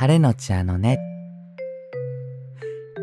晴れのちあのね。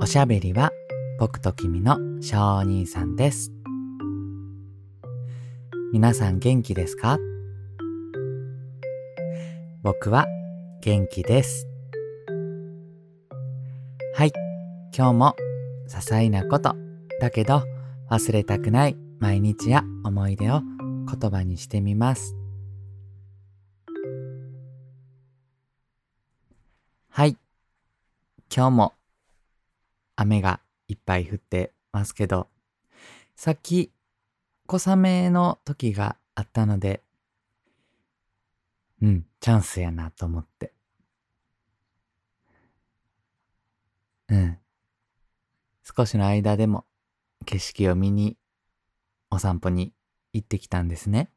おしゃべりは僕と君の小兄さんです。皆さん元気ですか？僕は元気です。はい、今日も些細なことだけど忘れたくない毎日や思い出を言葉にしてみます。はい。今日も雨がいっぱい降ってますけど、さっき小雨の時があったので、うん、チャンスやなと思って。うん。少しの間でも景色を見にお散歩に行ってきたんですね。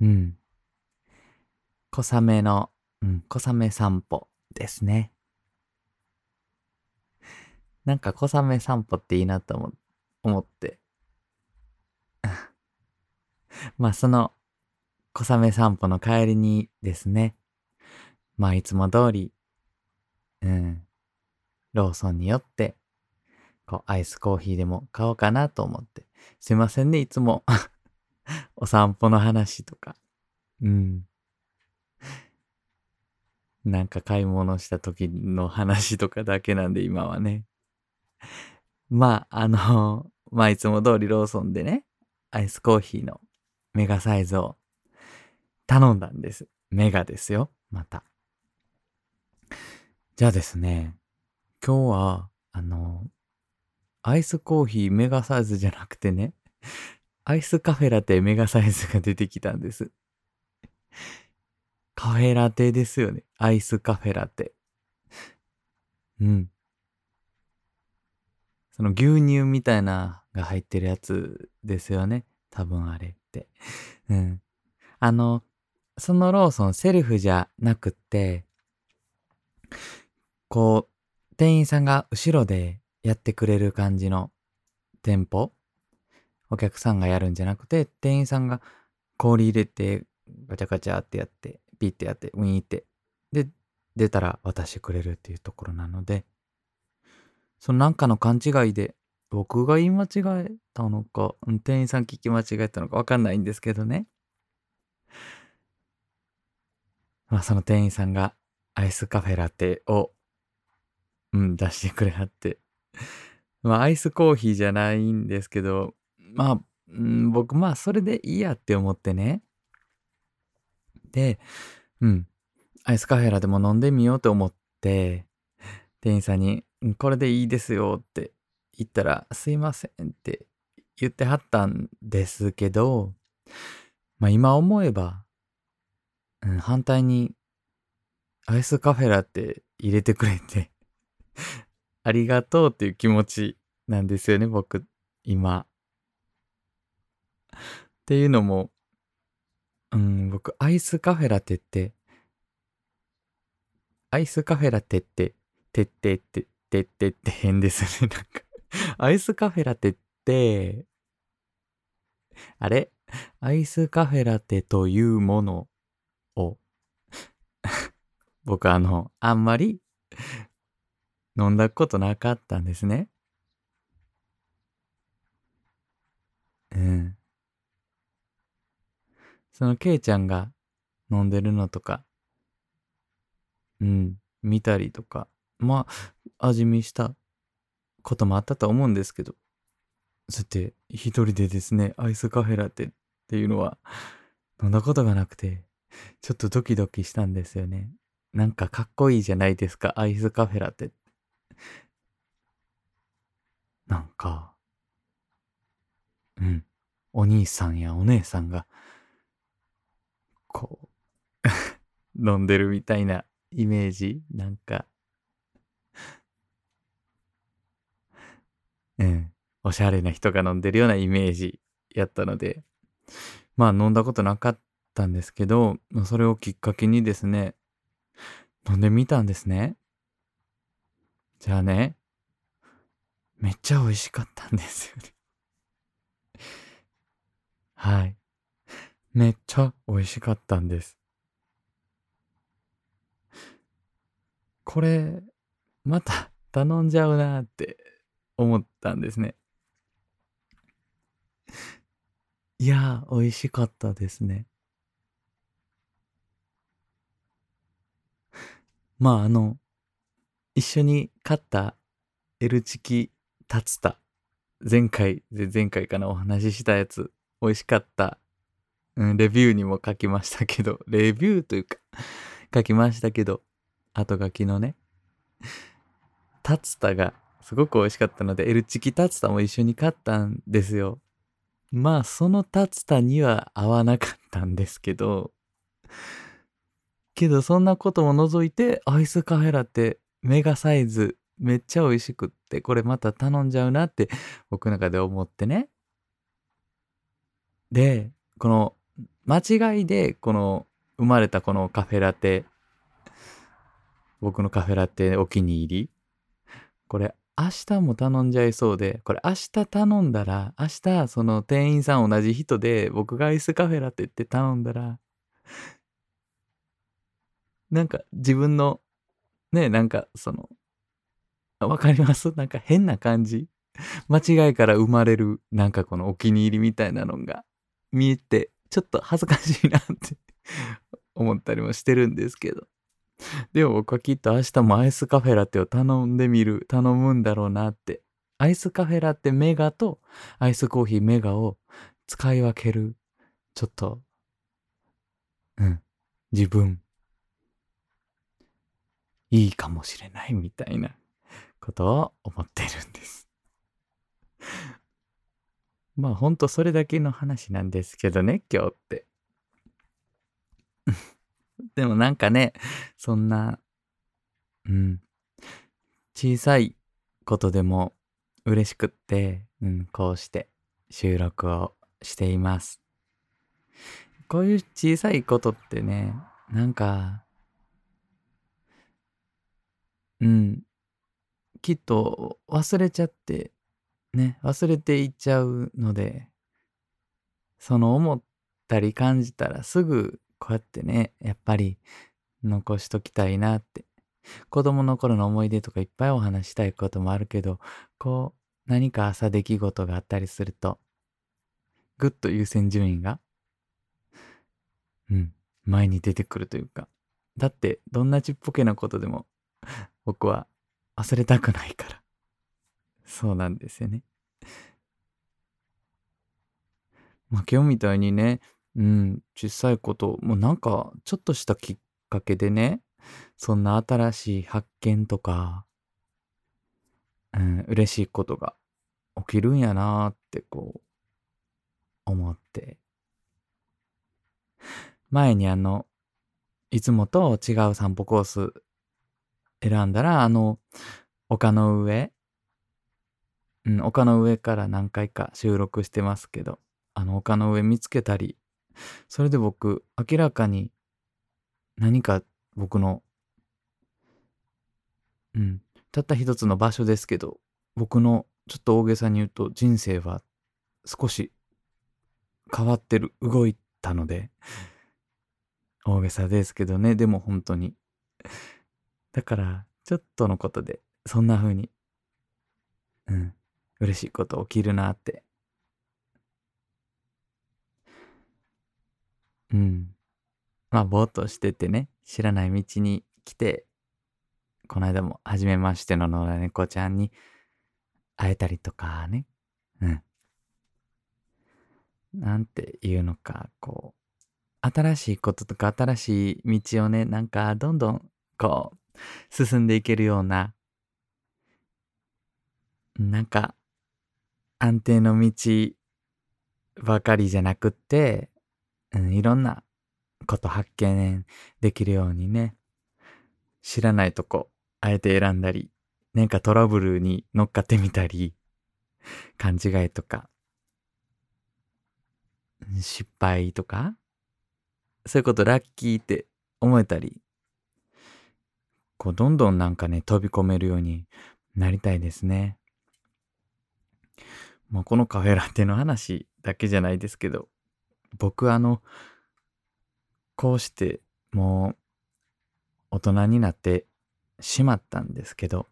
うん。小雨の、うん、小雨散歩ですね。なんか小雨散歩っていいなと思思って。まあその小雨散歩の帰りにですね、まあいつも通り、うん、ローソンに寄って、こうアイスコーヒーでも買おうかなと思って。すいませんね、いつも お散歩の話とか。うん。なんか買い物した時の話とかだけなんで今はね。まあ、あの、まあいつも通りローソンでね、アイスコーヒーのメガサイズを頼んだんです。メガですよ、また。じゃあですね、今日は、あの、アイスコーヒーメガサイズじゃなくてね、アイスカフェラテメガサイズが出てきたんです。カフェラテですよね。アイスカフェラテ。うん。その牛乳みたいなが入ってるやつですよね。多分あれって。うん。あの、そのローソンセルフじゃなくって、こう、店員さんが後ろでやってくれる感じの店舗お客さんがやるんじゃなくて、店員さんが氷入れてガチャガチャってやってピッてやって、ウィーって。で、出たら渡してくれるっていうところなので、そのなんかの勘違いで、僕が言い間違えたのか、店員さん聞き間違えたのかわかんないんですけどね。まあその店員さんがアイスカフェラテを、うん、出してくれはって。まあアイスコーヒーじゃないんですけど、まあ、うん、僕まあそれでいいやって思ってね。で、うん。アイスカフェラでも飲んでみようと思って、店員さんに、これでいいですよって言ったら、すいませんって言ってはったんですけど、まあ今思えば、うん、反対にアイスカフェラって入れてくれて ありがとうっていう気持ちなんですよね、僕、今。っていうのも、うん、僕、アイスカフェラテって、アイスカフェラテって、てってって、てってって変ですね。なんかアイスカフェラテって、あれ？アイスカフェラテというものを僕あの、あんまり飲んだことなかったんですね。うん。そのケイちゃんが飲んでるのとか、うん、見たりとか、まあ、味見したこともあったと思うんですけど、そうやって一人でですね、アイスカフェラテっていうのは飲んだことがなくて、ちょっとドキドキしたんですよね。なんかかっこいいじゃないですか、アイスカフェラテ。なんか、うん、お兄さんやお姉さんがこう飲んでるみたいなイメージ？なんか。うん、おしゃれな人が飲んでるようなイメージやったので、まあ飲んだことなかったんですけど、それをきっかけにですね、飲んでみたんですね。じゃあね、めっちゃ美味しかったんですよね。はい。めっちゃ美味しかったんです。これ、また頼んじゃうなって思ったんですね。いやー、美味しかったですね。まあ、あの、一緒に買った L チキタツタ。前回、で前回かなお話ししたやつ、美味しかった。うん、レビューにも書きましたけど、レビューというか、書きましたけど、後書きのね、タツタがすごく美味しかったので、エルチキタツタも一緒に買ったんですよ。まあ、そのタツタには合わなかったんですけど、けどそんなことも除いて、アイスカフェラテメガサイズめっちゃ美味しくって、これまた頼んじゃうなって僕の中で思ってね。で、この間違いでこの生まれたこのカフェラテ、僕のカフェラテお気に入り。これ明日も頼んじゃいそうで、これ明日頼んだら、明日その店員さん同じ人で僕がアイスカフェラテって頼んだら、なんか自分の、ね、なんかその、わかります？なんか変な感じ間違いから生まれるなんかこのお気に入りみたいなのが見えて、ちょっと恥ずかしいなって 思ったりもしてるんですけど。でも僕はきっと明日もアイスカフェラテを頼んでみる、頼むんだろうなって。アイスカフェラテメガとアイスコーヒーメガを使い分ける、ちょっと、うん、自分、いいかもしれないみたいなことを思ってるんです。まあほんとそれだけの話なんですけどね、今日って。でもなんかね、そんな、うん、小さいことでも嬉しくって、うん、こうして収録をしています。こういう小さいことってね、なんか、うん、きっと忘れちゃって、ね、忘れていっちゃうので、その思ったり感じたらすぐこうやってね、やっぱり残しときたいなって。子供の頃の思い出とかいっぱいお話したいこともあるけど、こう何か朝出来事があったりすると、ぐっと優先順位が、うん、前に出てくるというか。だって、どんなちっぽけなことでも、僕は忘れたくないから。そうなんですよね。まあ今日みたいにね、うん、小さいこと、もうなんかちょっとしたきっかけでね、そんな新しい発見とか、うん、嬉しいことが起きるんやなーってこう、思って。前にあの、いつもと違う散歩コース選んだら、あの、丘の上、うん、丘の上から何回か収録してますけど、あの丘の上見つけたり、それで僕、明らかに何か僕の、うん、たった一つの場所ですけど、僕のちょっと大げさに言うと人生は少し変わってる、動いたので、大げさですけどね、でも本当に。だから、ちょっとのことで、そんな風に、うん、嬉しいこと起きるなって。うん。まあ、ぼーっとしててね、知らない道に来て、この間も初めましての野良猫ちゃんに会えたりとかね。うん。なんていうのか、こう、新しいこととか新しい道をね、なんかどんどんこう、進んでいけるような、なんか、安定の道ばかりじゃなくって、うん、いろんなこと発見できるようにね、知らないとこ、あえて選んだり、なんかトラブルに乗っかってみたり、勘違いとか、失敗とか、そういうことラッキーって思えたり、こうどんどんなんかね、飛び込めるようになりたいですね。まあ、このカフェラテの話だけじゃないですけど、僕あの、こうしてもう大人になってしまったんですけど、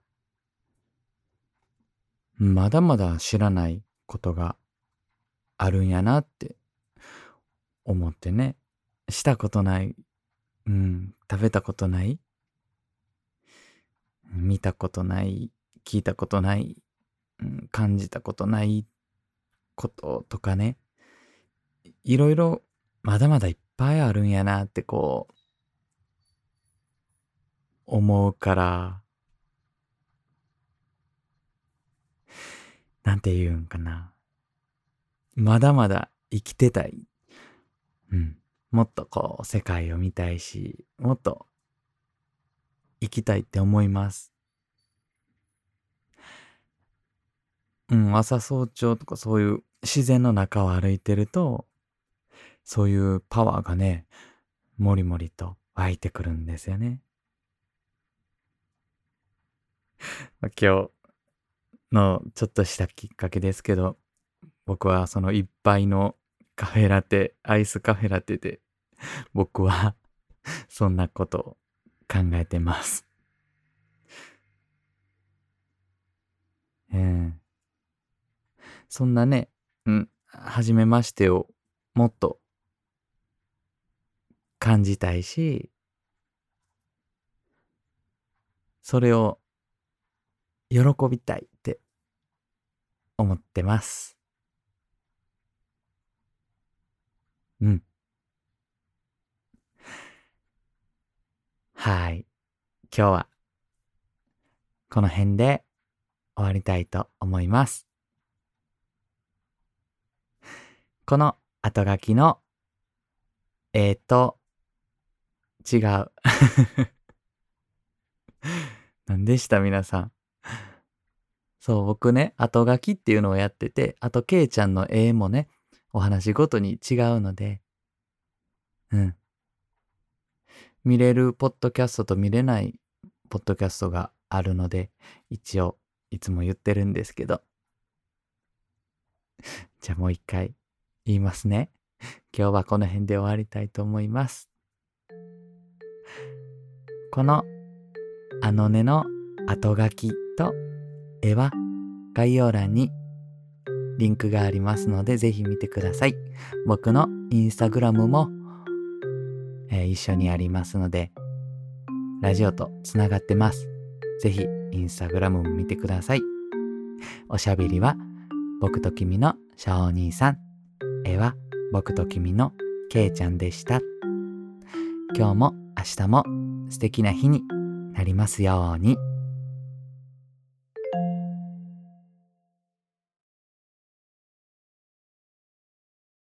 まだまだ知らないことがあるんやなって思ってね、したことない、うん、食べたことない、見たことない、聞いたことない、うん、感じたことないっこととかね、いろいろまだまだいっぱいあるんやなってこう、思うから、なんて言うんかな。まだまだ生きてたい。うん。もっとこう、世界を見たいし、もっと生きたいって思います。うん、朝早朝とかそういう自然の中を歩いてると、そういうパワーがね、もりもりと湧いてくるんですよね。今日のちょっとしたきっかけですけど、僕はその一杯のカフェラテ、アイスカフェラテで、僕は そんなことを考えてます。えー、そんなね、うん、はじめましてをもっと感じたいし、それを喜びたいって思ってます。うん。はい。今日はこの辺で終わりたいと思います。この後書きのえーと、違う。何でした皆さん。そう、僕ね、後書きっていうのをやってて、あと、ケイちゃんの絵もね、お話ごとに違うので、うん。見れるポッドキャストと見れないポッドキャストがあるので、一応、いつも言ってるんですけど。じゃあもう一回言いますね。今日はこの辺で終わりたいと思います。このあのねの後書きと絵は概要欄にリンクがありますのでぜひ見てください。僕のインスタグラムも、えー、一緒にありますのでラジオとつながってます。ぜひインスタグラムも見てください。おしゃべりは僕と君のシャオ兄さん。絵は僕と君のけいちゃんでした。今日も明日も素敵な日になりますように。